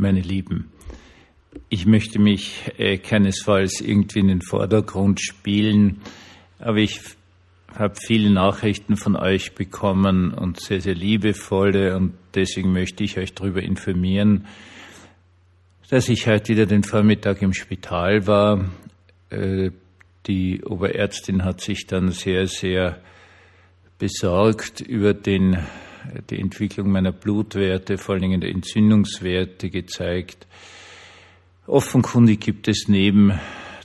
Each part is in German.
meine Lieben. Ich möchte mich äh, keinesfalls irgendwie in den Vordergrund spielen, aber ich habe viele Nachrichten von euch bekommen und sehr, sehr liebevolle und deswegen möchte ich euch darüber informieren, dass ich heute wieder den Vormittag im Spital war. Äh, die Oberärztin hat sich dann sehr, sehr besorgt über den, die Entwicklung meiner Blutwerte, vor allen Dingen der Entzündungswerte gezeigt. Offenkundig gibt es neben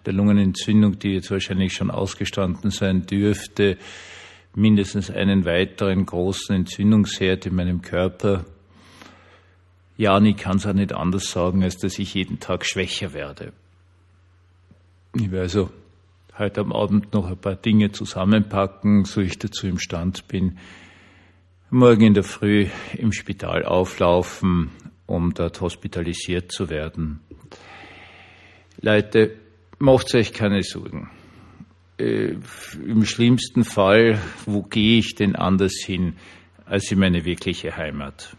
der Lungenentzündung, die jetzt wahrscheinlich schon ausgestanden sein dürfte, mindestens einen weiteren großen Entzündungsherd in meinem Körper. Ja, und ich kann es auch nicht anders sagen, als dass ich jeden Tag schwächer werde. Ich werde also heute am Abend noch ein paar Dinge zusammenpacken, so ich dazu imstand bin. Morgen in der Früh im Spital auflaufen, um dort hospitalisiert zu werden. Leute, macht euch keine Sorgen. Äh, Im schlimmsten Fall, wo gehe ich denn anders hin als in meine wirkliche Heimat?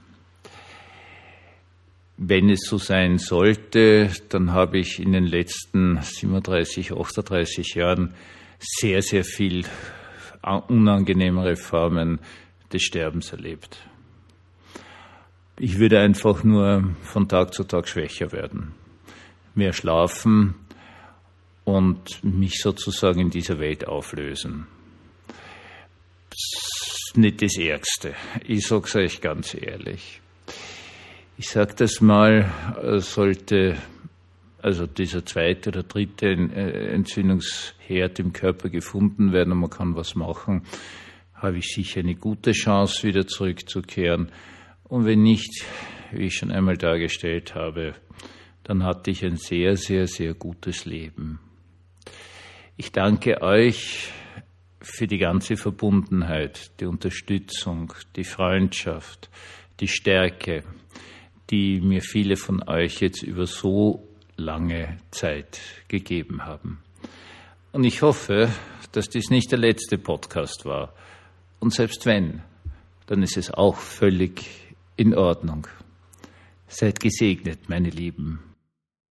Wenn es so sein sollte, dann habe ich in den letzten 37, 38 Jahren sehr, sehr viel unangenehmere Formen des Sterbens erlebt. Ich würde einfach nur von Tag zu Tag schwächer werden, mehr schlafen und mich sozusagen in dieser Welt auflösen. Das ist nicht das Ärgste. Ich sage es euch ganz ehrlich. Ich sage das mal, äh, sollte also dieser zweite oder dritte Entzündungsherd im Körper gefunden werden und man kann was machen, habe ich sicher eine gute Chance, wieder zurückzukehren. Und wenn nicht, wie ich schon einmal dargestellt habe, dann hatte ich ein sehr, sehr, sehr gutes Leben. Ich danke euch für die ganze Verbundenheit, die Unterstützung, die Freundschaft, die Stärke, die mir viele von euch jetzt über so lange Zeit gegeben haben. Und ich hoffe, dass dies nicht der letzte Podcast war. Und selbst wenn, dann ist es auch völlig in Ordnung. Seid gesegnet, meine Lieben.